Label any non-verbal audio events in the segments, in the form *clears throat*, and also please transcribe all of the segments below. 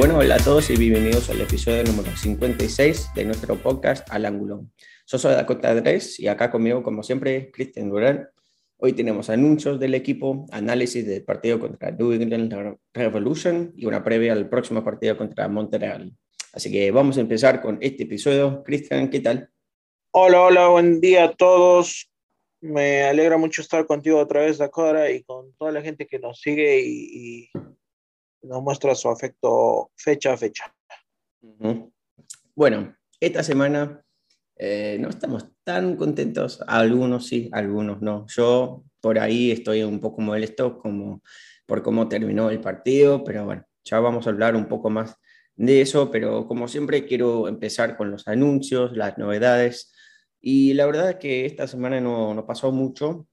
Bueno, hola a todos y bienvenidos al episodio número 56 de nuestro podcast Al Ángulo. Yo soy Dakota Andrés y acá conmigo, como siempre, Cristian Durán. Hoy tenemos anuncios del equipo, análisis del partido contra New England Revolution y una previa al próximo partido contra Montreal. Así que vamos a empezar con este episodio. Cristian, ¿qué tal? Hola, hola, buen día a todos. Me alegra mucho estar contigo otra vez, Dakota, y con toda la gente que nos sigue y, y nos muestra su afecto fecha a fecha. Bueno, esta semana eh, no estamos tan contentos, algunos sí, algunos no. Yo por ahí estoy un poco molesto como, por cómo terminó el partido, pero bueno, ya vamos a hablar un poco más de eso, pero como siempre quiero empezar con los anuncios, las novedades. Y la verdad es que esta semana no, no pasó mucho,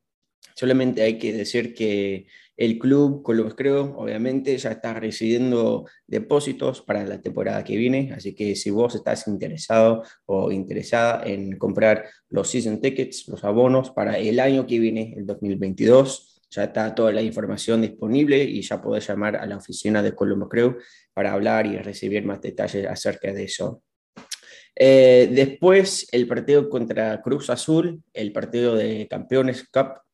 solamente hay que decir que el club Columbus Creo, obviamente, ya está recibiendo depósitos para la temporada que viene, así que si vos estás interesado o interesada en comprar los season tickets, los abonos para el año que viene, el 2022, ya está toda la información disponible y ya podés llamar a la oficina de Columbus Crew para hablar y recibir más detalles acerca de eso. Eh, después, el partido contra Cruz Azul, el partido de Campeones Cup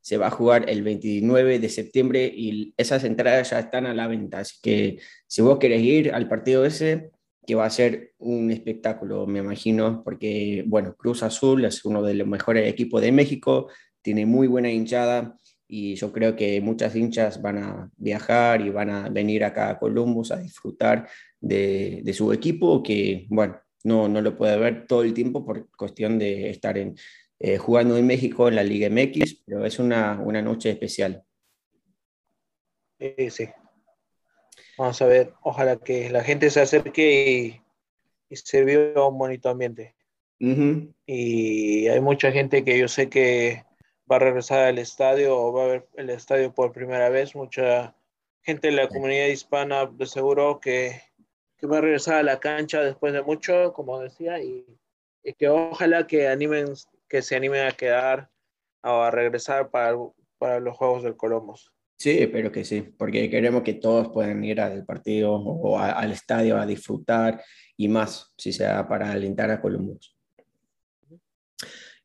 se va a jugar el 29 de septiembre y esas entradas ya están a la venta. Así que si vos querés ir al partido ese, que va a ser un espectáculo, me imagino, porque, bueno, Cruz Azul es uno de los mejores equipos de México, tiene muy buena hinchada y yo creo que muchas hinchas van a viajar y van a venir acá a Columbus a disfrutar de, de su equipo, que, bueno, no, no lo puede ver todo el tiempo por cuestión de estar en, eh, jugando en México en la Liga MX, pero es una, una noche especial. Sí, sí. Vamos a ver, ojalá que la gente se acerque y, se viva un bonito ambiente. Y hay mucha gente que yo sé que va a regresar al estadio o va a ver el estadio por primera vez. Mucha gente de la comunidad hispana de seguro que, que va a regresar a la cancha después de mucho, como decía, y, y que ojalá que animen que se animen a quedar o a regresar para, para los Juegos del Columbus. Sí, espero que sí, porque queremos que todos puedan ir al partido o al estadio a disfrutar y más, si sea para alentar a Columbus.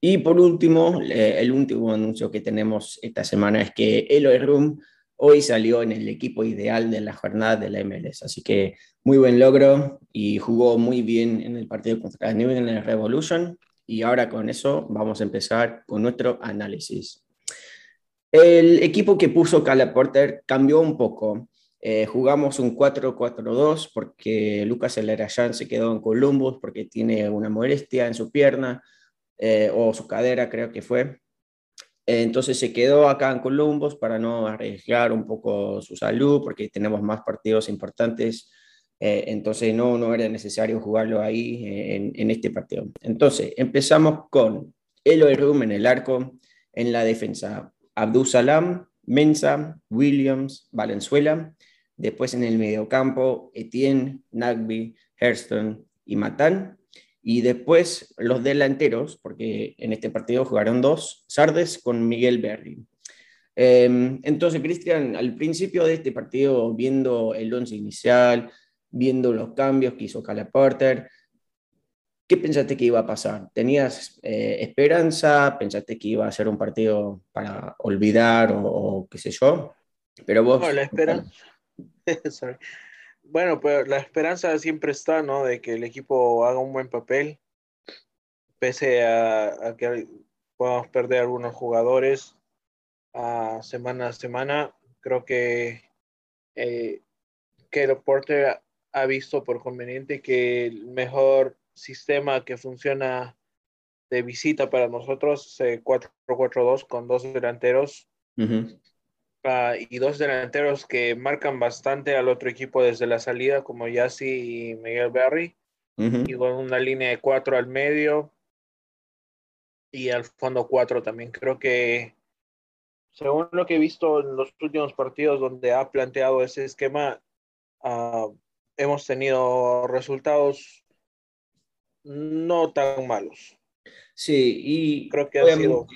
Y por último, el último anuncio que tenemos esta semana es que Eloy Room hoy salió en el equipo ideal de la jornada de la MLS. Así que muy buen logro y jugó muy bien en el partido contra New England Revolution y ahora con eso vamos a empezar con nuestro análisis. El equipo que puso Cala Porter cambió un poco. Eh, jugamos un 4-4-2 porque Lucas Elerayán se quedó en Columbus porque tiene una molestia en su pierna eh, o su cadera, creo que fue. Entonces se quedó acá en Columbus para no arriesgar un poco su salud porque tenemos más partidos importantes eh, entonces no, no era necesario jugarlo ahí eh, en, este partido. Entonces empezamos con Eloy Room en el arco, en la defensa Abdul Salam, Mensa, Williams, Valenzuela. Después en el mediocampo Etienne, Nagby, Hurston y Matán. Y después los delanteros, porque en este partido jugaron dos, Sardes con Miguel Berry. Em, entonces, Cristian, al principio de este partido, viendo el once inicial, viendo los cambios que hizo Cala Porter, ¿qué pensaste que iba a pasar? ¿Tenías eh, esperanza? ¿Pensaste que iba a ser un partido para olvidar o, qué sé yo? Pero vos... la esperanza... *laughs* bueno, pues la esperanza siempre está, ¿no? De que el equipo haga un buen papel, pese a, que podamos perder algunos jugadores a semana a semana. Creo que eh, que Porter ha visto por conveniente que el mejor sistema que funciona de visita para nosotros es 4-4-2 con dos delanteros ah, y dos delanteros que marcan bastante al otro equipo desde la salida como Yassi y Miguel Berry y con una línea de cuatro al medio y al fondo cuatro también. Creo que según lo que he visto en los últimos partidos donde ha planteado ese esquema uh, hemos tenido resultados no tan malos. Sí, y creo que ha sido...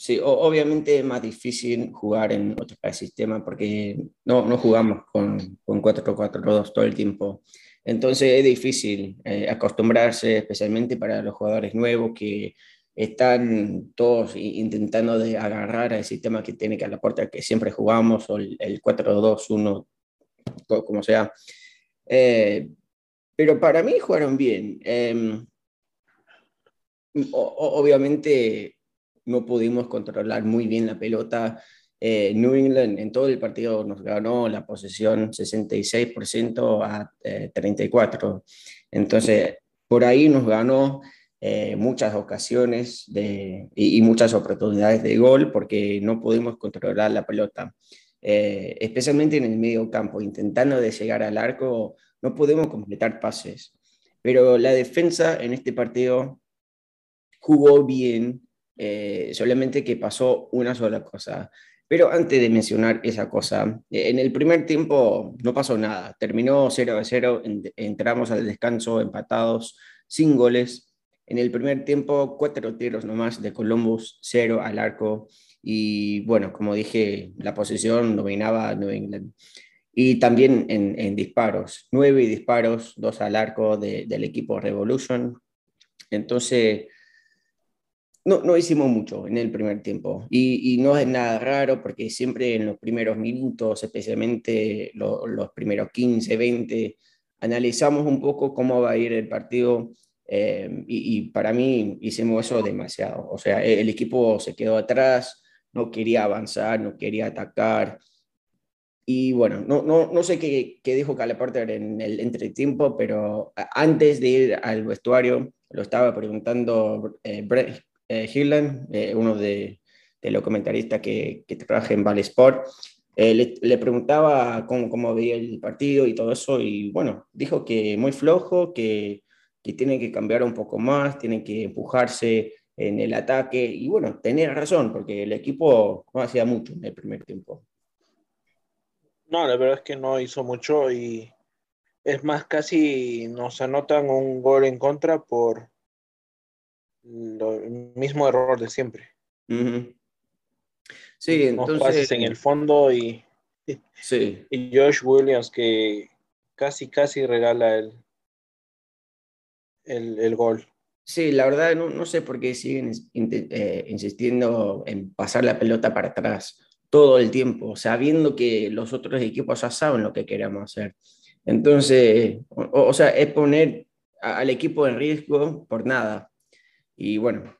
Sí, obviamente es más difícil jugar en otro sistema porque no, no jugamos con, con 4-4-2 todo el tiempo. Entonces es difícil eh, acostumbrarse, especialmente para los jugadores nuevos que están todos intentando de agarrar al sistema que tiene que a la puerta que siempre jugamos, o el, 4-2-1, como sea. Eh, pero para mí jugaron bien. Em, obviamente no pudimos controlar muy bien la pelota. Eh, New England en todo el partido nos ganó la posesión 66% a 34%. Eh, Entonces, por ahí nos ganó eh, muchas ocasiones de, y, muchas oportunidades de gol porque no pudimos controlar la pelota. Especialmente en el medio campo, intentando de llegar al arco, no pudimos completar pases. Pero la defensa en este partido jugó bien, eh, solamente que pasó una sola cosa. Pero antes de mencionar esa cosa, eh, en el primer tiempo no pasó nada, terminó 0 a 0, entramos al descanso empatados, sin goles. En el primer tiempo, cuatro tiros nomás de Columbus, cero al arco. Y bueno, como dije, la posición dominaba New England. Y también en, disparos, nueve disparos, dos al arco del equipo Revolution. Entonces, no, no hicimos mucho en el primer tiempo y, y, no es nada raro porque siempre en los primeros minutos, especialmente los primeros 15, 20, analizamos un poco cómo va a ir el partido eh, y, y, para mí hicimos eso demasiado. O sea, el equipo se quedó atrás, no quería avanzar, no quería atacar. Y bueno, no, no, no sé qué, qué dijo Calaporter en el entretiempo, pero antes de ir al vestuario, lo estaba preguntando eh, eh, eh, uno de, los comentaristas que, que trabaja en Vale Sport, eh, le, preguntaba cómo, cómo, veía el partido y todo eso, y bueno, dijo que muy flojo, que, que tiene que cambiar un poco más, tiene que empujarse en el ataque, y bueno, tenía razón, porque el equipo no hacía mucho en el primer tiempo. No, la verdad es que no hizo mucho y es más, casi nos anotan un gol en contra por, el mismo error de siempre. Sí, entonces. en el fondo y, *laughs* sí. y Josh Williams que casi, casi regala el, el, gol. Sí, la verdad no, no sé por qué siguen eh, insistiendo en pasar la pelota para atrás todo el tiempo, sabiendo que los otros equipos ya saben lo que queremos hacer. Entonces, o sea, es poner al equipo en riesgo por nada. Y bueno,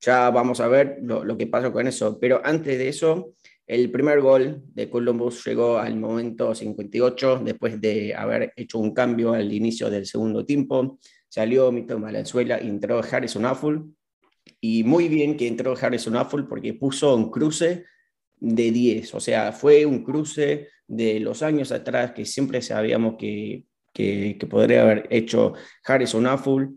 ya vamos a ver lo, que pasa con eso. Pero antes de eso, el primer gol de Columbus llegó al momento 58, después de haber hecho un cambio al inicio del segundo tiempo. Salió Mito Valenzuela entró Harrison Affle. Y muy bien que entró Harrison Affle porque puso un cruce de 10. O sea, fue un cruce de los años atrás que siempre sabíamos que, que, podría haber hecho Harrison Affle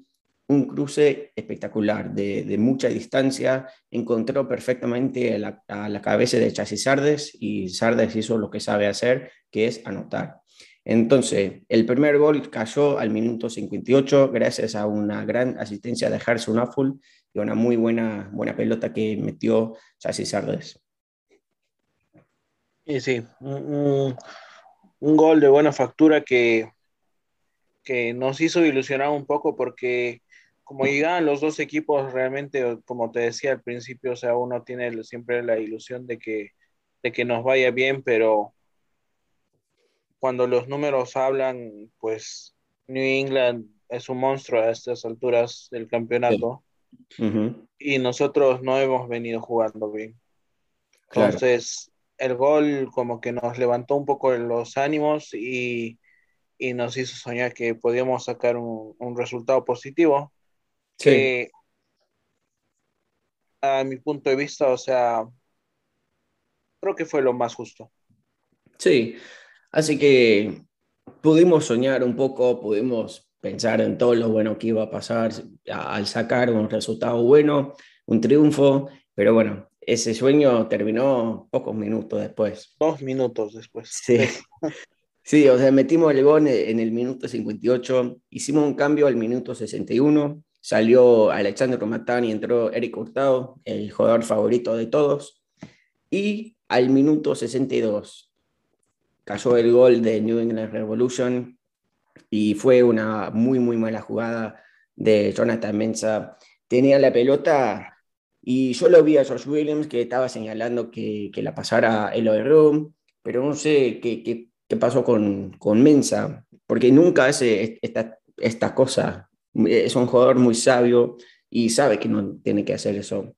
un cruce espectacular, de, mucha distancia, encontró perfectamente a la, cabeza de Chasis Sardes y Sardes hizo lo que sabe hacer, que es anotar. Entonces, el primer gol cayó al minuto 58 gracias a una gran asistencia de Harrison Affle y una muy buena, buena pelota que metió Chasis Sardes. Y sí, un, un, gol de buena factura que, que nos hizo ilusionar un poco porque como llegan los dos equipos, realmente, como te decía al principio, o sea, uno tiene siempre la ilusión de que, de que nos vaya bien, pero cuando los números hablan, pues New England es un monstruo a estas alturas del campeonato. Y nosotros no hemos venido jugando bien. Entonces, el gol como que nos levantó un poco los ánimos y, y nos hizo soñar que podíamos sacar un, un resultado positivo que a mi punto de vista, o sea, creo que fue lo más justo. Sí, así que pudimos soñar un poco, pudimos pensar en todo lo bueno que iba a pasar al sacar un resultado bueno, un triunfo, pero bueno, ese sueño terminó pocos minutos después. Dos minutos después. Sí. *laughs* Sí, o sea, metimos el gol en el minuto 58, hicimos un cambio al minuto 61 salió Alexandro Matán y entró Eric Hurtado, el jugador favorito de todos. Y al minuto 62 cayó el gol de New England Revolution y fue una muy, muy mala jugada de Jonathan Mensa. Tenía la pelota y yo lo vi a George Williams que estaba señalando que, que la pasara Eloy Room, pero no sé qué, qué, qué pasó con, con, Mensa, porque nunca hace esta, esta cosa. Es un jugador muy sabio y sabe que no tiene que hacer eso.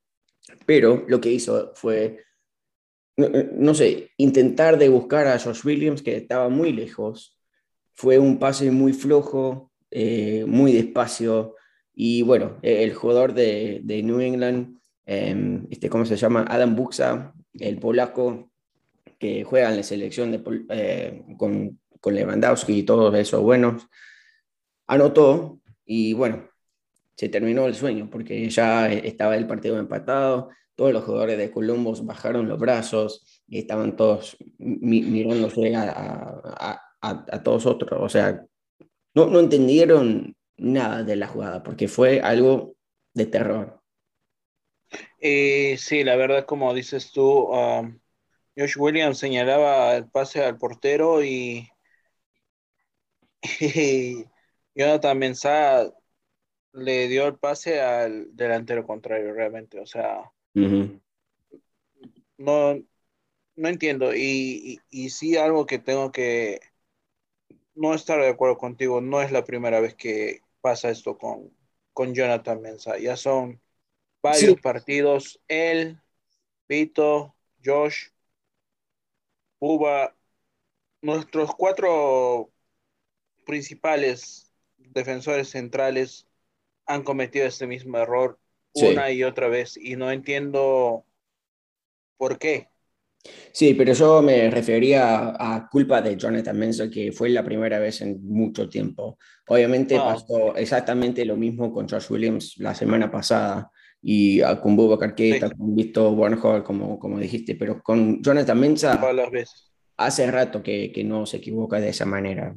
Pero lo que hizo fue, no, no sé, intentar de buscar a George Williams, que estaba muy lejos. Fue un pase muy flojo, eh, muy despacio. Y bueno, el jugador de, de New England Em, este, ¿cómo se llama? Adam Buxa, el polaco que juega en la selección de, eh, con, con, Lewandowski y todos esos buenos, anotó y bueno, se terminó el sueño porque ya estaba el partido empatado, todos los jugadores de Columbus bajaron los brazos y estaban todos mirándose a, a, a, a, todos otros, o sea, no, no entendieron nada de la jugada porque fue algo de terror. Eh, sí, la verdad, como dices tú, um, Josh Williams señalaba el pase al portero y, *laughs* y Jonathan Mensah le dio el pase al delantero contrario, realmente. O sea, no, no entiendo. Y, y, y, sí, algo que tengo que no estar de acuerdo contigo, no es la primera vez que pasa esto con, con Jonathan Mensah. Ya son varios partidos, él, Vito, Josh, Uba, nuestros cuatro principales defensores centrales han cometido este mismo error una y otra vez y no entiendo por qué. Sí, pero yo me refería a, culpa de Jonathan Mensah, que fue la primera vez en mucho tiempo. Obviamente ah. pasó exactamente lo mismo con Josh Williams la semana pasada y con Bubba sí. con Visto Bornhall, como, como dijiste, pero con Jonathan Mensah hace rato que, que, no se equivoca de esa manera.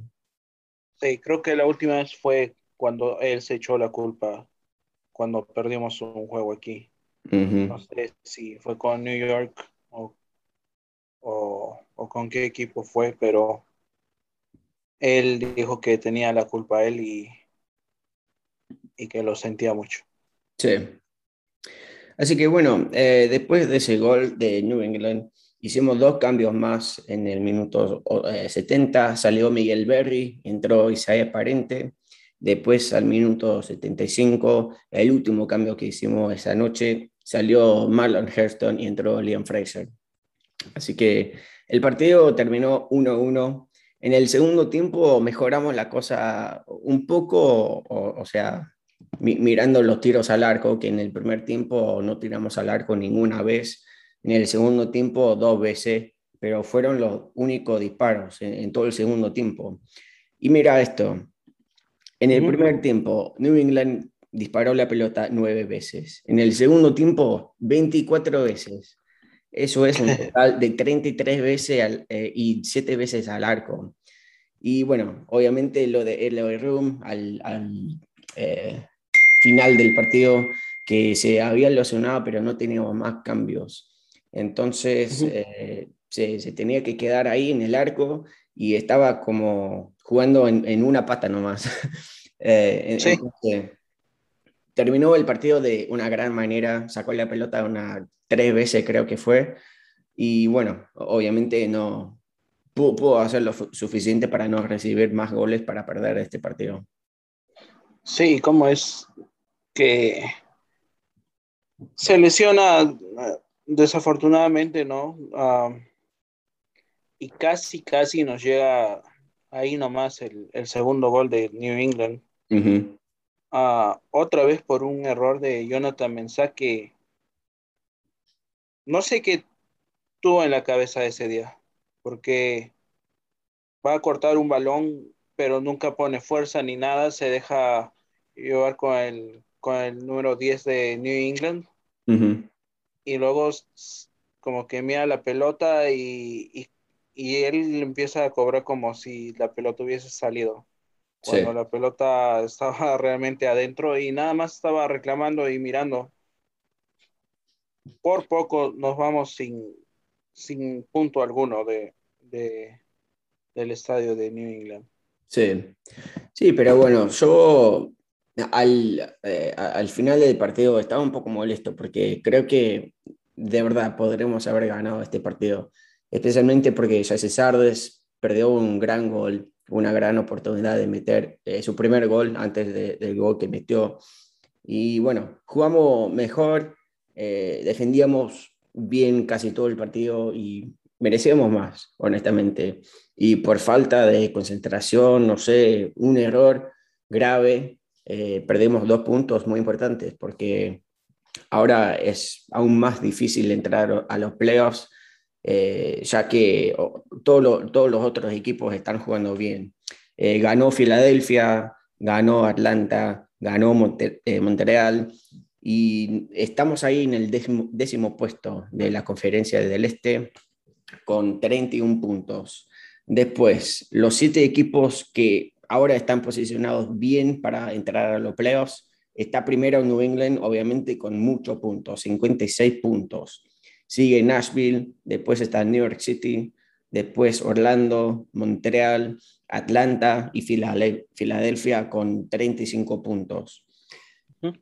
Sí, creo que la última vez fue cuando él se echó la culpa, cuando perdimos un juego aquí. Uh -huh. No sé si fue con New York o, o, o, con qué equipo fue, pero él dijo que tenía la culpa él y, y que lo sentía mucho. Sí. Así que bueno, eh, después de ese gol de New England, hicimos dos cambios más en el minuto eh, 70. Salió Miguel Berry, entró Isaías Parente. Después, al minuto 75, el último cambio que hicimos esa noche, salió Marlon Hurston y entró Liam Fraser. Así que el partido terminó 1-1. En el segundo tiempo mejoramos la cosa un poco, o, sea, mirando los tiros al arco, que en el primer tiempo no tiramos al arco ninguna vez, en el segundo tiempo dos veces, pero fueron los únicos disparos en, todo el segundo tiempo. Y mira esto, en el primer tiempo New England disparó la pelota nueve veces, en el segundo tiempo 24 veces. Eso es un *laughs* total de 33 veces al, eh, y 7 veces al arco. Y bueno, obviamente lo de Eloy Room al, al eh, final del partido que se había lesionado, pero no teníamos más cambios. Entonces uh -huh. eh, se, se, tenía que quedar ahí en el arco y estaba como jugando en, en una pata nomás. *laughs* eh, sí. entonces, terminó el partido de una gran manera, sacó la pelota una, tres veces creo que fue, y bueno, obviamente no pudo, pudo hacer lo suficiente para no recibir más goles para perder este partido. Sí, ¿cómo es que se lesiona desafortunadamente, ¿no? Uh, y casi, casi nos llega ahí nomás el, el segundo gol de New England. Uh -huh. uh, otra vez por un error de Jonathan Mensah que no sé qué tuvo en la cabeza ese día, porque va a cortar un balón, pero nunca pone fuerza ni nada, se deja llevar con el, con el número 10 de New England. Uh -huh. Y luego como que mira la pelota y, y, y, él empieza a cobrar como si la pelota hubiese salido. cuando la pelota estaba *laughs* realmente adentro y nada más estaba reclamando y mirando. Por poco nos vamos sin, sin punto alguno de, del estadio de New England. Sí, sí, pero bueno, yo al, eh, al final del partido estaba un poco molesto porque creo que de verdad podremos haber ganado este partido, especialmente porque Jesse Sardes perdió un gran gol, una gran oportunidad de meter eh, su primer gol antes del gol que metió. Y bueno, jugamos mejor, eh, defendíamos bien casi todo el partido y merecíamos más, honestamente. Y por falta de concentración, no sé, un error grave, eh, perdemos dos puntos muy importantes porque ahora es aún más difícil entrar a los playoffs, eh, ya que todos los otros equipos están jugando bien. Eh, ganó Filadelfia, ganó Atlanta, ganó Montreal y estamos ahí en el décimo, décimo puesto de la conferencia del Este con 31 puntos. Después, los siete equipos que ahora están posicionados bien para entrar a los playoffs. Está primero New England, obviamente con muchos puntos, 56 puntos. Sigue Nashville, después está New York City, después Orlando, Montreal, Atlanta y Filadelfia con 35 puntos.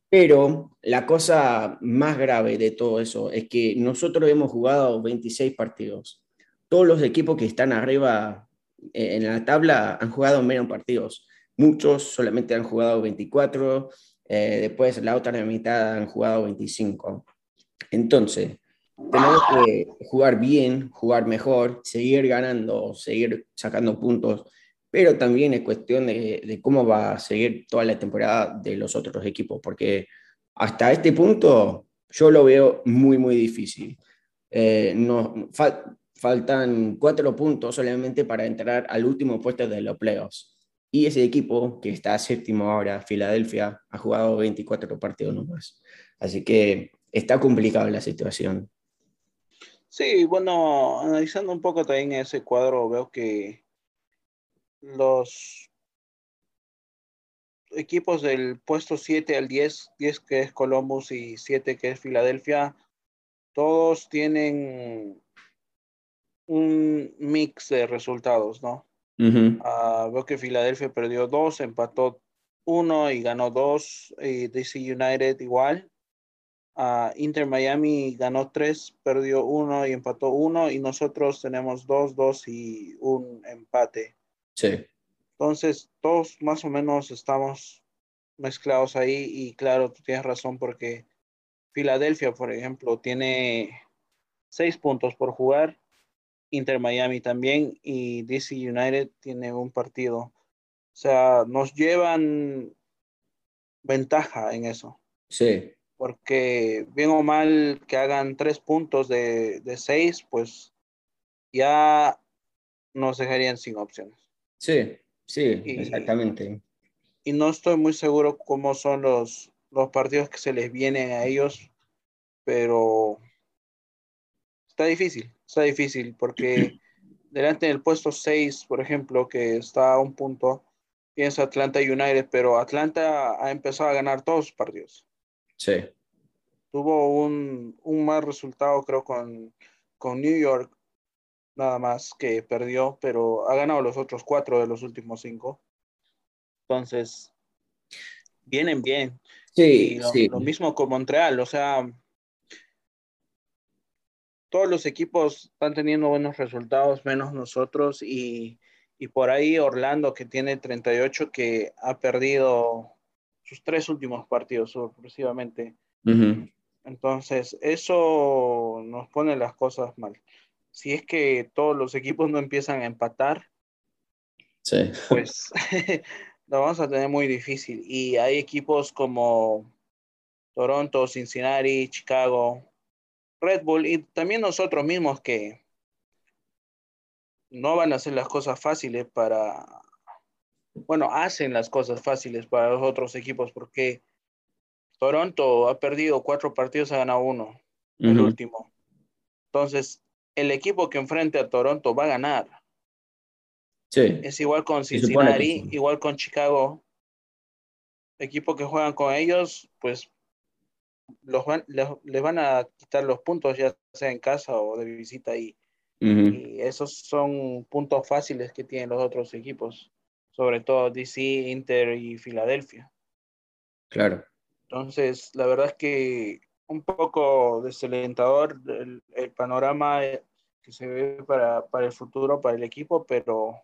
Pero la cosa más grave de todo eso es que nosotros hemos jugado 26 partidos. Todos los equipos que están arriba en la tabla han jugado menos partidos. Muchos solamente han jugado 24, eh, después la otra mitad han jugado 25. Entonces, tenemos que jugar bien, jugar mejor, seguir ganando, seguir sacando puntos, pero también es cuestión de, cómo va a seguir toda la temporada de los otros equipos, porque hasta este punto yo lo veo muy, muy difícil. Eh, no, faltan cuatro puntos solamente para entrar al último puesto de los playoffs. Y ese equipo, que está séptimo ahora, Filadelfia, ha jugado 24 partidos nomás. Así que está complicada la situación. Sí, bueno, analizando un poco también ese cuadro, veo que los equipos del puesto 7 al 10, 10 que es Columbus y 7 que es Filadelfia, todos tienen un mix de resultados, ¿no? Ah, veo que Filadelfia perdió dos, empató uno y ganó dos. Y DC United igual. Uh, Inter Miami ganó tres, perdió uno y empató uno. Y nosotros tenemos dos, dos y un empate. Sí. Entonces, todos más o menos estamos mezclados ahí. Y claro, tú tienes razón porque Filadelfia, por ejemplo, tiene seis puntos por jugar Inter Miami también y DC United tiene un partido. O sea, nos llevan ventaja en eso. Sí. Porque bien o mal que hagan tres puntos de, seis, pues ya nos dejarían sin opciones. Sí, sí, exactamente. Y no estoy muy seguro cómo son los, los partidos que se les vienen a ellos, pero está difícil está difícil porque *clears throat* delante del puesto 6, por ejemplo, que está a un punto, piensa Atlanta United, pero Atlanta ha empezado a ganar todos sus partidos. Sí. Tuvo un, un mal resultado, creo, con, con New York, nada más que perdió, pero ha ganado los otros cuatro de los últimos cinco. Entonces, vienen bien. Sí, sí. lo mismo con Montreal, o sea, todos los equipos están teniendo buenos resultados, menos nosotros, y, por ahí Orlando, que tiene 38, que ha perdido sus tres últimos partidos sorpresivamente. Entonces, eso nos pone las cosas mal. Si es que todos los equipos no empiezan a empatar, pues *laughs* lo vamos a tener muy difícil. Y hay equipos como Toronto, Cincinnati, Chicago, Red Bull y también nosotros mismos que no van a hacer las cosas fáciles para, bueno, hacen las cosas fáciles para los otros equipos porque Toronto ha perdido cuatro partidos, ha ganado uno, el último. Entonces, el equipo que enfrente a Toronto va a ganar. Sí. Es igual con Cincinnati, sí. igual con Chicago. Equipo que juegan con ellos, pues los van, les, les van a quitar los puntos, ya sea en casa o de visita, y esos son puntos fáciles que tienen los otros equipos, sobre todo DC, Inter y Filadelfia. Claro. Entonces, la verdad es que un poco desalentador el, el panorama eh, que se ve para, para el futuro, para el equipo, pero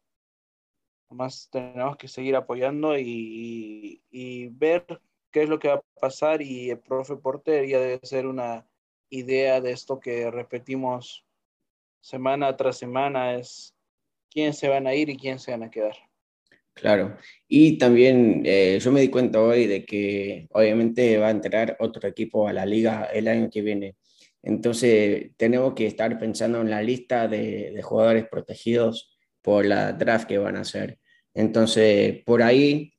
más tenemos que seguir apoyando y, y ver qué es lo que va a pasar y el profe Porter ya debe ser una idea de esto que repetimos semana tras semana, es quién se van a ir y quién se van a quedar. Claro. Y también eh, yo me di cuenta hoy de que obviamente va a entrar otro equipo a la liga el año que viene. Entonces tenemos que estar pensando en la lista de, de jugadores protegidos por la draft que van a hacer. Entonces, por ahí,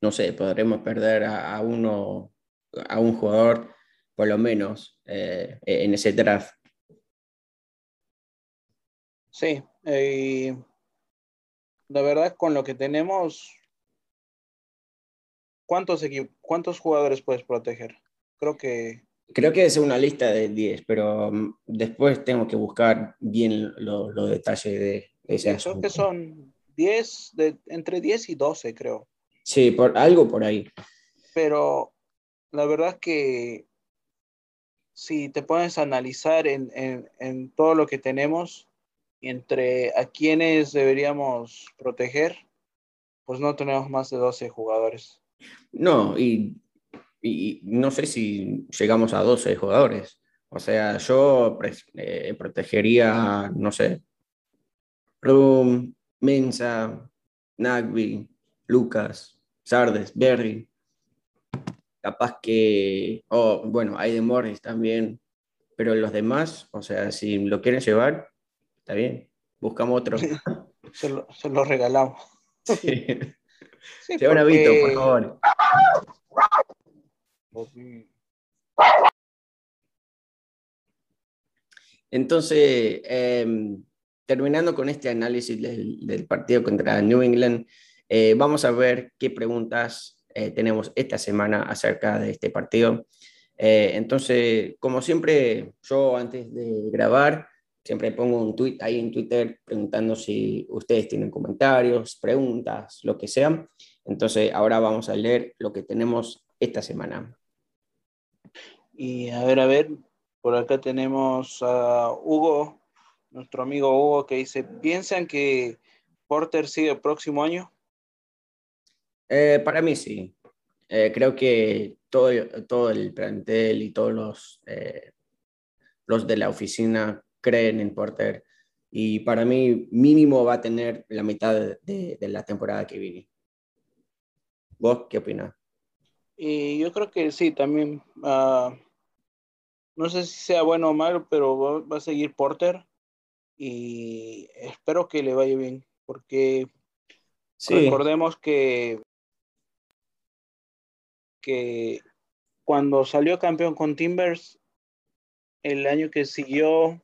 no sé, podremos perder a, uno, a un jugador por lo menos eh, en ese draft. Sí, eh, la verdad con lo que tenemos, ¿cuántos, ¿cuántos jugadores puedes proteger? Creo que Creo que es una lista de 10, pero mm, después tengo que buscar bien lo- los detalles de, ese creo que son 10, de, entre 10 y 12, creo. Sí, por, algo por ahí. Pero la verdad que si te pones a analizar en, en, en todo lo que tenemos, entre a quienes deberíamos proteger, pues no tenemos más de 12 jugadores. No, y, y no sé si llegamos a 12 jugadores. O sea, yo eh, protegería, no sé, Rum, Mensa, Nagby, Lucas, Sardes, Berry. Capaz que, oh, bueno, hay de Morris también, pero los demás, o sea, si lo quieren llevar, está bien, buscamos otro. Se lo, se lo regalamos. *laughs* Sí. Sí, Llevan a Vito, por favor. Entonces, eh, terminando con este análisis del, del partido contra New England, eh, vamos a ver qué preguntas eh, tenemos esta semana acerca de este partido. Eh, entonces, como siempre, yo antes de grabar, siempre pongo un tweet ahí en Twitter preguntando si ustedes tienen comentarios, preguntas, lo que sea. Entonces, ahora vamos a leer lo que tenemos esta semana. Y a ver, a ver, por acá tenemos a Hugo, nuestro amigo Hugo, que dice, ¿piensan que Porter sigue el próximo año? Eh, para mí sí. Eh, creo que todo, todo el plantel y todos los, eh, los de la oficina creen en Porter y para mí mínimo va a tener la mitad de, de la temporada que viene. ¿Vos qué opinas? Y yo creo que sí, también. ah, no sé si sea bueno o malo, pero va, va a seguir Porter y espero que le vaya bien, porque recordemos que, que cuando salió campeón con Timbers, el año que siguió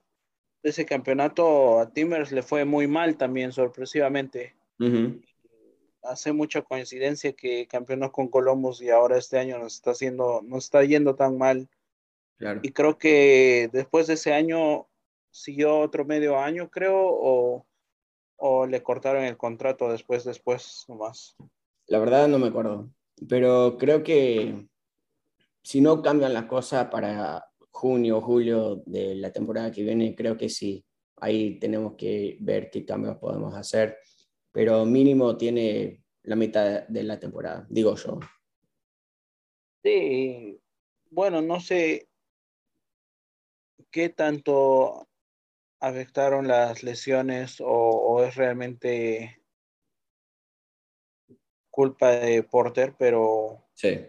de ese campeonato a Timbers le fue muy mal también, sorpresivamente. Hace mucha coincidencia que campeonó con Columbus y ahora este año nos está haciendo, nos está yendo tan mal. claro. Y creo que después de ese año siguió otro medio año, creo, o, o le cortaron el contrato después, después nomás. La verdad no me acuerdo, pero creo que si no cambian las cosas para junio o julio de la temporada que viene, creo que sí. Ahí tenemos que ver qué cambios podemos hacer, pero mínimo tiene la mitad de la temporada, digo yo. Sí, bueno, no sé qué tanto afectaron las lesiones o, o es realmente culpa de Porter, pero Sí.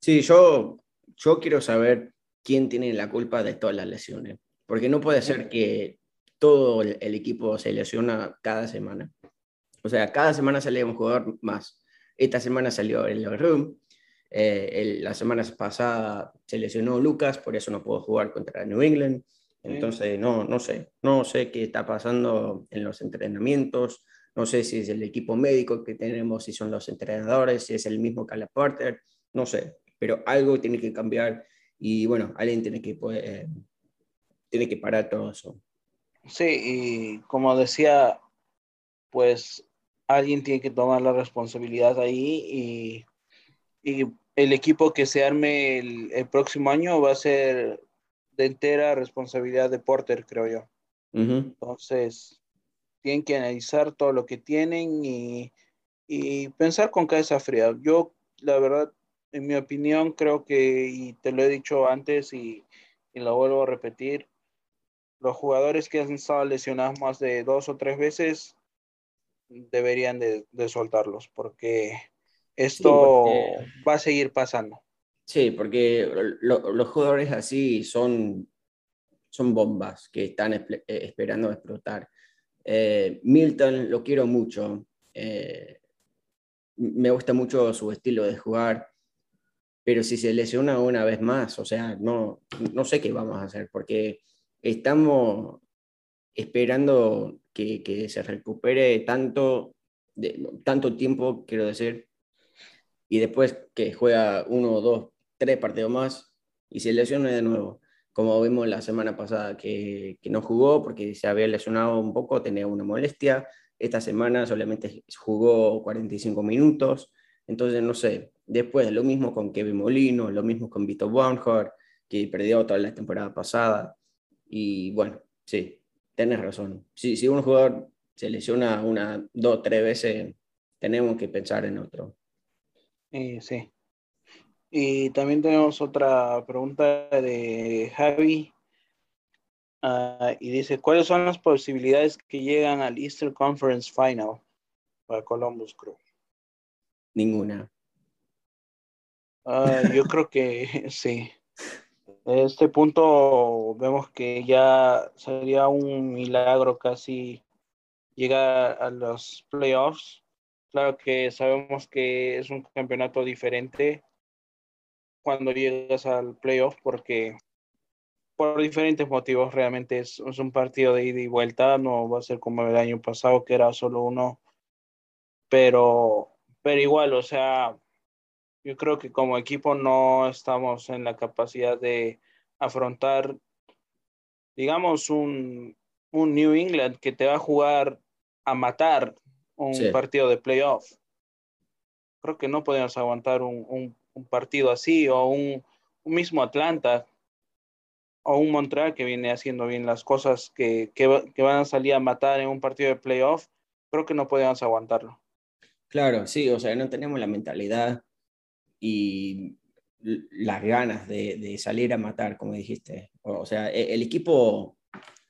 Sí, yo, yo quiero saber quién tiene la culpa de todas las lesiones, porque no puede ser que todo el, equipo se lesiona cada semana. O sea, cada semana sale un jugador más. Esta semana salió el Room, eh, el- la semana pasada se lesionó Lucas, por eso no pudo jugar contra New England. Entonces, no, no sé, no sé qué está pasando en los entrenamientos, no sé si es el equipo médico que tenemos, si son los entrenadores, si es el mismo Cala Porter, no sé, pero algo tiene que cambiar y bueno, alguien tiene que, pues, tiene que parar todo eso. Sí, y como decía, pues alguien tiene que tomar la responsabilidad ahí y, y el equipo que se arme el, el, próximo año va a ser de entera responsabilidad de Porter, creo yo. Entonces, tienen que analizar todo lo que tienen y, y, pensar con cabeza fría. Yo, la verdad, en mi opinión, creo que, y te lo he dicho antes y, y lo vuelvo a repetir, los jugadores que han estado lesionados más de dos o tres veces deberían de, de soltarlos porque esto va a seguir pasando. Sí, porque los jugadores así son, son bombas que están eh, esperando explotar. Eh, Milton lo quiero mucho. Eh, me gusta mucho su estilo de jugar, pero si se lesiona una vez más, o sea, no, no sé qué vamos a hacer, porque estamos esperando que, se recupere tanto, de, tanto tiempo, quiero decir, y después que juega uno, dos, tres partidos más y se lesiona de nuevo. Como vimos la semana pasada que, que no jugó porque se había lesionado un poco, tenía una molestia. Esta semana solamente jugó 45 minutos. Entonces, no sé, después lo mismo con Kevin Molino, lo mismo con Vito Barnhart, que perdió toda la temporada pasada. Y bueno, sí, tenés razón. Si, si un jugador se lesiona una, dos, tres veces, tenemos que pensar en otro. Eh, sí. Y también tenemos otra pregunta de Javi. Uh, y dice, ¿cuáles son las posibilidades que llegan al Easter Conference Final para Columbus Crew? Ninguna. Uh, yo creo que *laughs* sí. este punto vemos que ya sería un milagro casi llegar a los playoffs. Claro que sabemos que es un campeonato diferente cuando llegas al playoff porque por diferentes motivos realmente es, es, un partido de ida y vuelta, no va a ser como el año pasado que era solo uno, pero, pero igual, o sea, yo creo que como equipo no estamos en la capacidad de afrontar, digamos, un, un New England que te va a jugar a matar un sí. partido de playoff. Creo que no podemos aguantar un, un, un partido así o un, un, mismo Atlanta o un Montreal que viene haciendo bien las cosas que, que, que van a salir a matar en un partido de playoff. Creo que no podemos aguantarlo. Claro, sí, o sea, no tenemos la mentalidad y las ganas de, salir a matar, como dijiste. O sea, e, el equipo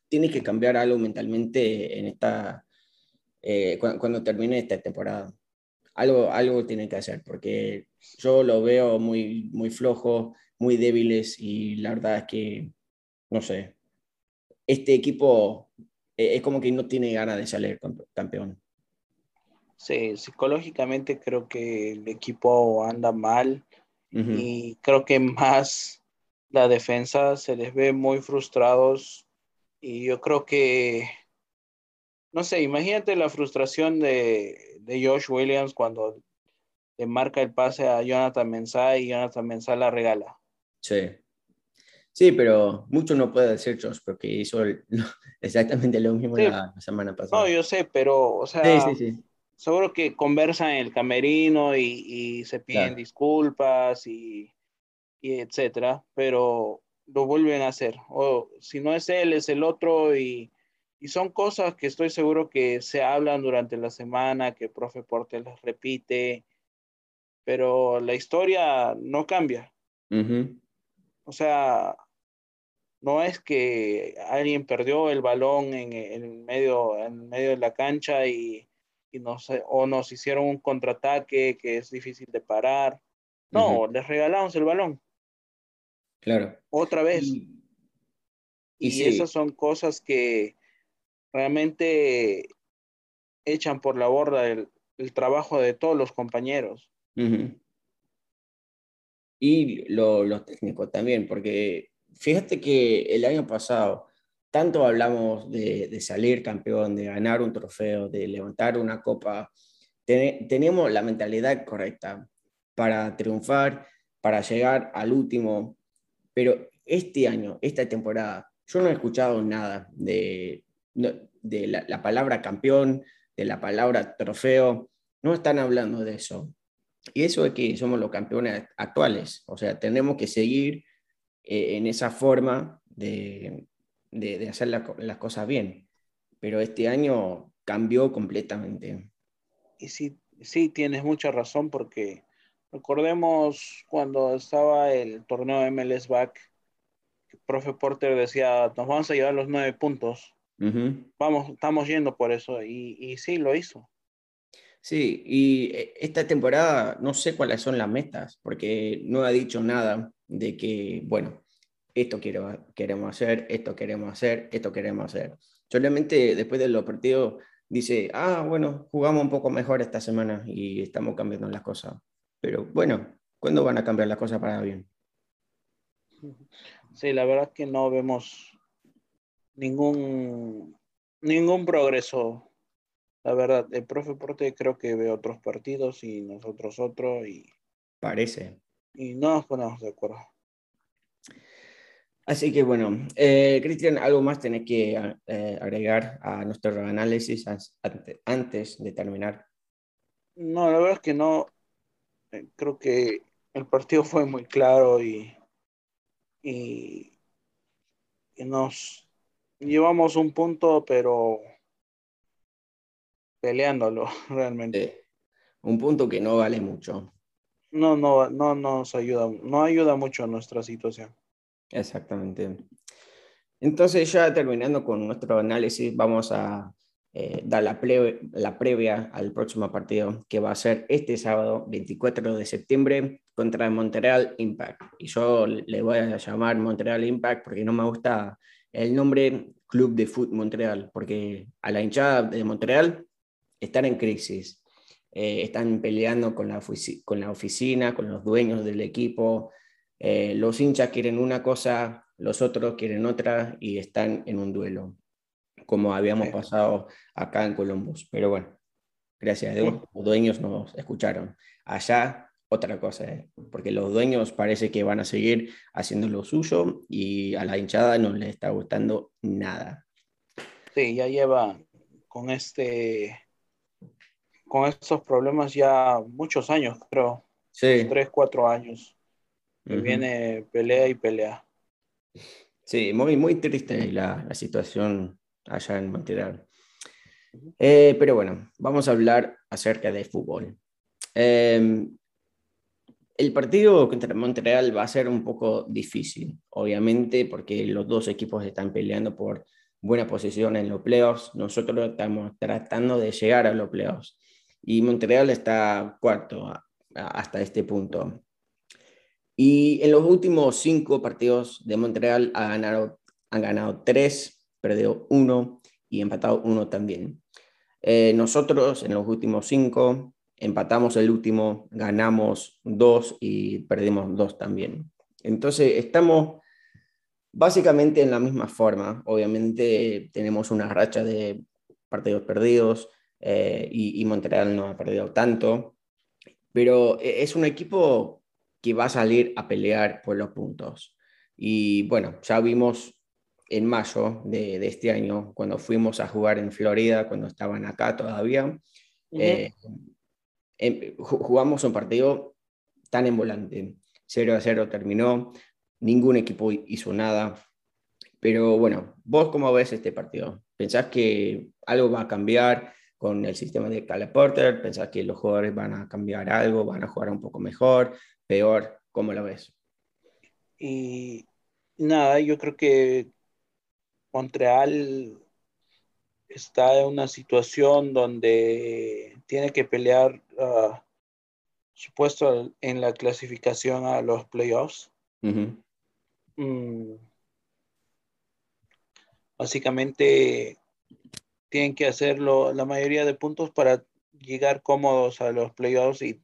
tiene que cambiar algo mentalmente en esta, eh, cuando, cuando, termine esta temporada. Algo, algo tiene que hacer, porque yo lo veo muy, muy flojo, muy débiles y la verdad es que, no sé, este equipo eh, es como que no tiene ganas de salir campeón. Sí, psicológicamente creo que el equipo anda mal uh -huh. y creo que más la defensa se les ve muy frustrados y yo creo que, no sé, imagínate la frustración de, de Josh Williams cuando le marca el pase a Jonathan Mensah y Jonathan Mensah la regala. Sí. Sí, pero mucho no puede decir Josh porque hizo el, *laughs* exactamente lo mismo sí. la, semana pasada. No, yo sé, pero, o sea, sí, sí, seguro que conversan en el camerino y, y se piden claro. disculpas y, y, etcétera, pero lo vuelven a hacer. O si no es él, es el otro y, y, son cosas que estoy seguro que se hablan durante la semana, que el profe Porte les repite, pero la historia no cambia. Uh -huh. O sea, no es que alguien perdió el balón en, en, medio, en medio de la cancha y y nos, o nos hicieron un contraataque que es difícil de parar. No, uh -huh. les regalamos el balón. Claro. Otra vez. Y, y, y sí. esas son cosas que realmente echan por la borda el, el trabajo de todos los compañeros. Uh -huh. Y lo, los técnicos también, porque fíjate que el año pasado tanto hablamos de, salir campeón, de ganar un trofeo, de levantar una copa, tenemos la mentalidad correcta para triunfar, para llegar al último, pero este año, esta temporada, yo no he escuchado nada de, de la, palabra campeón, de la palabra trofeo, no están hablando de eso. Y eso es que somos los campeones actuales, o sea, tenemos que seguir eh, en esa forma de, de, hacer las cosas bien. Pero este año cambió completamente. Y sí, sí, tienes mucha razón porque recordemos cuando estaba el torneo de MLS Back, el profe Porter decía, nos vamos a llevar los nueve puntos. Vamos, estamos yendo por eso y, y sí, lo hizo. Sí, y eh, esta temporada no sé cuáles son las metas, porque no ha dicho nada de que, bueno, esto quiero, queremos hacer, esto queremos hacer, esto queremos hacer. Solamente después de los partidos dice, ah, bueno, jugamos un poco mejor esta semana y estamos cambiando las cosas. Pero bueno, ¿cuándo van a cambiar las cosas para bien? Sí, la verdad que no vemos ningún, ningún progreso. La verdad, el profe Porte creo que ve otros partidos y nosotros otro y... Parece. Y no nos ponemos de acuerdo. Así que bueno, eh, Cristian, ¿algo más tenés que eh, agregar a nuestro análisis antes de terminar? No, la verdad es que no. Eh, creo que el partido fue muy claro y, y, nos llevamos un punto, pero peleándolo *laughs* realmente. un punto que no vale mucho. No, no, no nos ayuda, no ayuda mucho a nuestra situación. Exactamente. Entonces, ya terminando con nuestro análisis, vamos a eh, dar la, la previa al próximo partido que va a ser este sábado 24 de septiembre contra el Montreal Impact. Y yo le voy a llamar Montreal Impact porque no me gusta el nombre Club de Foot Montreal, porque a la hinchada de Montreal están en crisis. Eh, están peleando con la, con la oficina, con los dueños del equipo, eh, los hinchas quieren una cosa, los otros quieren otra y están en un duelo, como habíamos pasado acá en Columbus. Pero bueno, gracias a Dios, los dueños nos escucharon. Allá otra cosa, eh, porque los dueños parece que van a seguir haciendo lo suyo y a la hinchada no le está gustando nada. Sí, ya lleva con este con estos problemas ya muchos años, creo. Sí. Tres, cuatro años viene pelea y pelea. Sí, muy, muy triste la, la situación allá en Montreal. Eh, pero bueno, vamos a hablar acerca de fútbol. Em, el partido contra Montreal va a ser un poco difícil, obviamente, porque los dos equipos están peleando por buena posición en los playoffs. Nosotros estamos tratando de llegar a los playoffs y Montreal está cuarto hasta este punto. Y en los últimos cinco partidos de Montreal ha ganado, han ganado tres, perdido uno y empatado uno también. Eh, nosotros en los últimos cinco empatamos el último, ganamos dos y perdimos dos también. Entonces estamos básicamente en la misma forma. Obviamente tenemos una racha de partidos perdidos eh, y, Montreal no ha perdido tanto, pero eh, es un equipo que va a salir a pelear por los puntos. Y bueno, ya vimos en mayo de, este año, cuando fuimos a jugar en Florida, cuando estaban acá todavía, eh, em, jugamos un partido tan en volante. 0 a 0 terminó, ningún equipo hizo nada. Pero bueno, vos cómo ves este partido? ¿Pensás que algo va a cambiar con el sistema de Caleb Porter? ¿Pensás que los jugadores van a cambiar algo, van a jugar un poco mejor? Peor, ¿cómo lo ves? Y nada, yo creo que Montreal está en una situación donde tiene que pelear uh, su puesto en la clasificación a los playoffs. Mm. Básicamente tienen que hacerlo la mayoría de puntos para llegar cómodos a los playoffs y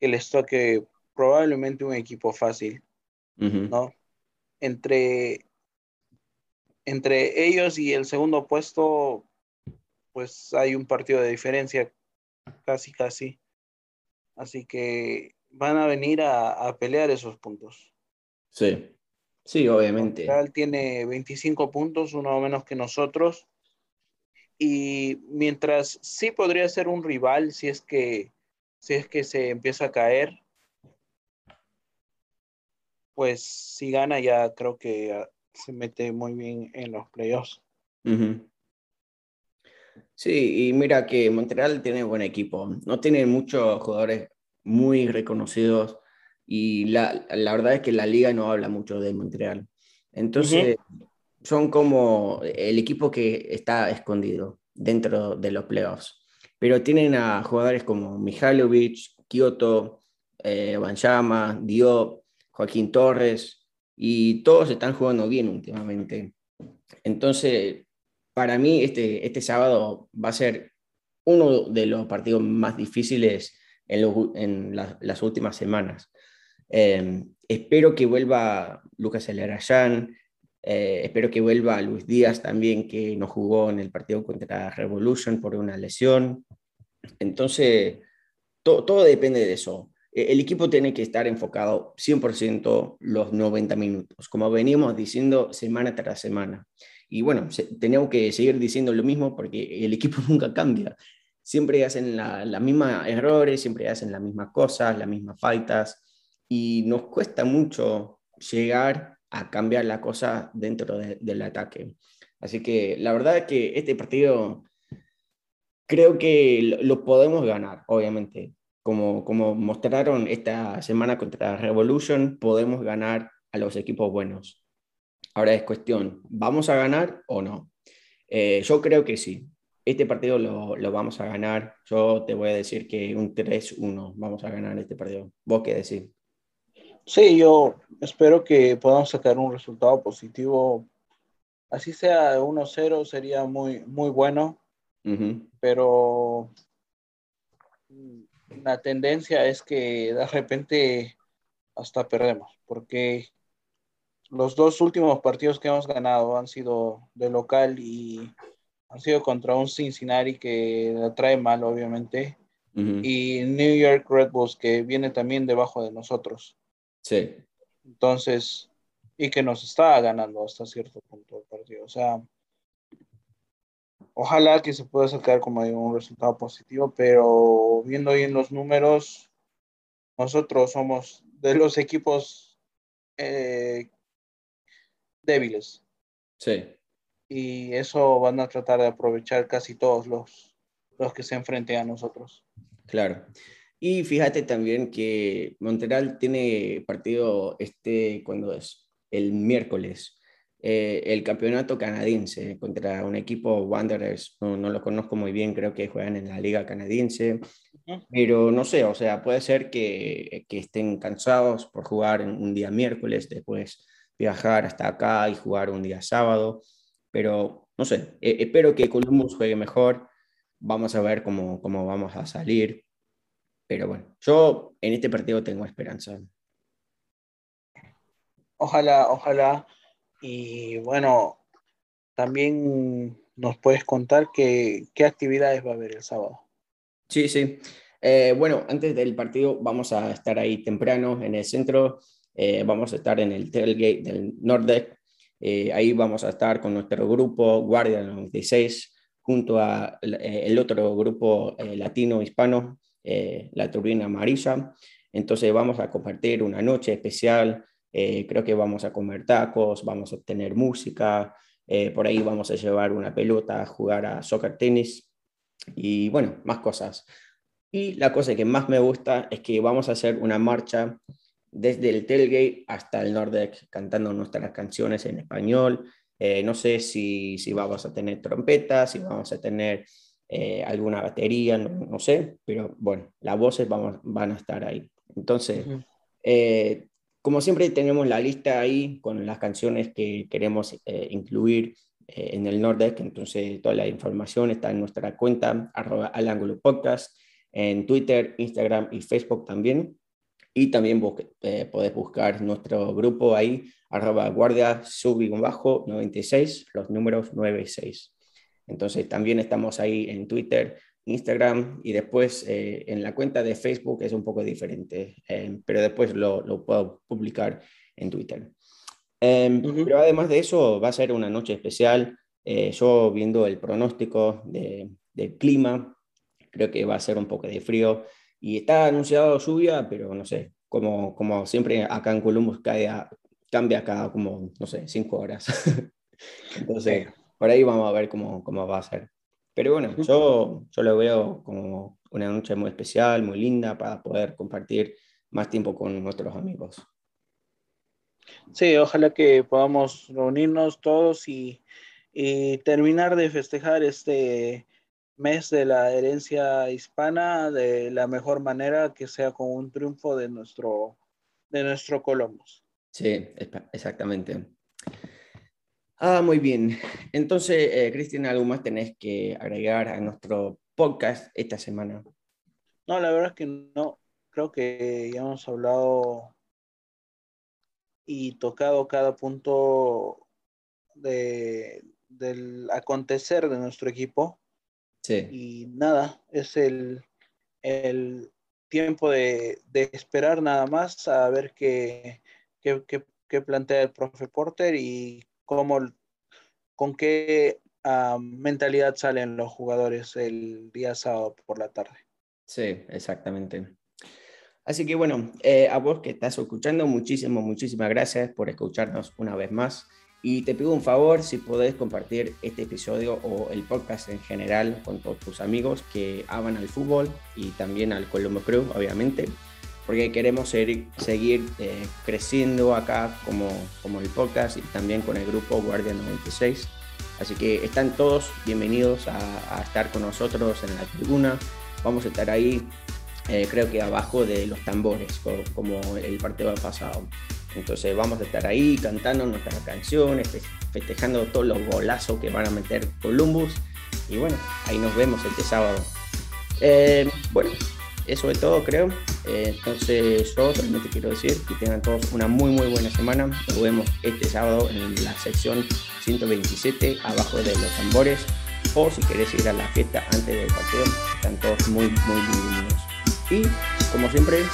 el estoque probablemente un equipo fácil, ¿no? Entre, entre ellos y el segundo puesto, pues hay un partido de diferencia, casi, casi. Así que van a venir a, pelear esos puntos. Sí, sí, obviamente. Montreal tiene 25 puntos, uno menos que nosotros. Y mientras sí podría ser un rival si es que, si es que se empieza a caer, pues si gana ya creo que ah, se mete muy bien en los playoffs. Sí, y mira que Montreal tiene buen equipo. No tiene muchos jugadores muy reconocidos y la, la, verdad es que la liga no habla mucho de Montreal. Entonces, son como el equipo que está escondido dentro de los playoffs. Pero tienen a jugadores como Mihailovic, Kyoto, eh, Banchama, Diop, Joaquín Torres, y todos están jugando bien últimamente. Entonces, para mí este, este sábado va a ser uno de los partidos más difíciles en, las últimas semanas. Eh, espero que vuelva Lucas Elerayán, eh, espero que vuelva Luis Díaz también, que no jugó en el partido contra Revolution por una lesión. Entonces, todo depende de eso. E, el equipo tiene que estar enfocado 100% los 90 minutos, como venimos diciendo semana tras semana. Y bueno, tenemos que seguir diciendo lo mismo porque el equipo *laughs* nunca cambia. Siempre hacen las la mismos errores, siempre hacen las mismas cosas, las mismas faltas, y nos cuesta mucho llegar a cambiar la cosa dentro del ataque. Así que la verdad es que este partido creo que lo podemos ganar, obviamente como, como mostraron esta semana contra Revolution, podemos ganar a los equipos buenos. Ahora es cuestión, ¿vamos a ganar o no? Eh, yo creo que sí. Este partido lo, lo, vamos a ganar. Yo te voy a decir que un 3-1 vamos a ganar este partido. ¿Vos qué decís? Sí, yo espero que podamos sacar un resultado positivo. Así sea 1-0 sería muy, muy bueno. Pero la tendencia es que de repente hasta perdemos, porque los dos últimos partidos que hemos ganado han sido de local y han sido contra un Cincinnati que la trae mal, obviamente, y New York Red Bulls que viene también debajo de nosotros. Sí. Entonces, y que nos está ganando hasta cierto punto el partido. O sea, ojalá que se pueda sacar como digo, un resultado positivo, pero viendo bien los números, nosotros somos de los equipos eh, débiles. Sí. Y eso van a tratar de aprovechar casi todos los, los que se enfrenten a nosotros. Claro. Y fíjate también que Montreal tiene partido este, cuando es? El miércoles. Eh, el campeonato canadiense contra un equipo Wanderers, no, no, lo conozco muy bien, creo que juegan en la liga canadiense, pero no sé, o sea, puede ser que, que estén cansados por jugar un día miércoles, después viajar hasta acá y jugar un día sábado, pero no sé, eh, espero que Columbus juegue mejor, vamos a ver cómo, cómo vamos a salir, pero bueno, yo en este partido tengo esperanza. Ojalá, ojalá y bueno, también nos puedes contar qué, qué actividades va a haber el sábado. Sí, sí. Eh, bueno, antes del partido vamos a estar ahí temprano en el centro. Eh, vamos a estar en el tailgate del Nordeck. Eh, ahí vamos a estar con nuestro grupo Guardia 96 junto a el otro grupo latino hispano, la Turbina Amarilla. Entonces vamos a compartir una noche especial eh, creo que vamos a comer tacos, vamos a tener música, eh, por ahí vamos a llevar una pelota a jugar a soccer tenis y bueno, más cosas. Y la cosa que más me gusta es que vamos a hacer una marcha desde el tailgate hasta el Nordex cantando nuestras canciones en español. Eh, no sé si, si, vamos a tener trompetas, si vamos a tener alguna batería, no, sé, pero bueno, las voces vamos, van a estar ahí. Entonces, como siempre tenemos la lista ahí con las canciones que queremos eh, incluir eh, en el Nordeck, entonces toda la información está en nuestra cuenta, arroba al ángulo podcast, en Twitter, Instagram y Facebook también. Y también eh, podés buscar nuestro grupo ahí, arroba guardia bajo 96, los números 96. Entonces también estamos ahí en Twitter, Instagram y después eh, en la cuenta de Facebook es un poco diferente, eh, pero después lo, lo, puedo publicar en Twitter. Em, pero además de eso va a ser una noche especial. yo viendo el pronóstico de, del clima, creo que va a ser un poco de frío y está anunciado lluvia, pero no sé, como, como siempre acá en Columbus cae cambia cada como, no sé, cinco horas. *laughs* Entonces, por ahí vamos a ver cómo, cómo va a ser. Pero bueno, yo, yo lo veo como una noche muy especial, muy linda para poder compartir más tiempo con nuestros amigos. Sí, ojalá que podamos reunirnos todos y, y terminar de festejar este, mes de la herencia hispana de la mejor manera que sea con un triunfo de nuestro, de nuestro Columbus. Sí, exactamente. Ah, muy bien. Entonces, eh, Cristina, ¿algo más tenés que agregar a nuestro podcast esta semana? No, la verdad es que no. Creo que ya hemos hablado y tocado cada punto de, del acontecer de nuestro equipo. Y nada, es el, el tiempo de, de, esperar nada más a ver qué, qué, qué, plantea el profe Porter y cómo, con qué uh, mentalidad salen los jugadores el día sábado por la tarde. Sí, exactamente. Así que bueno, eh, a vos que estás escuchando, muchísimas, muchísimas gracias por escucharnos una vez más. Y te pido un favor si podés compartir este episodio o el podcast en general con todos tus amigos que aman al fútbol y también al Colombo Crew, obviamente, porque queremos seguir, eh, creciendo acá como, como el podcast y también con el grupo Guardia 96. Así que están todos bienvenidos a, estar con nosotros en la tribuna. Vamos a estar ahí, eh, creo que abajo de los tambores, como el partido pasado. Entonces vamos a estar ahí cantando nuestras canciones, festejando todos los golazos que van a meter Columbus. Y bueno, ahí nos vemos este sábado. Eh, bueno, eso es todo creo. Eh, entonces yo solamente quiero decir que tengan todos una muy muy buena semana. Nos vemos este sábado en la sección 127 abajo de los tambores. O si querés ir a la fiesta antes del partido, están todos muy muy bienvenidos. Y como siempre,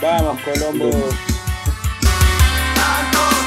vamos know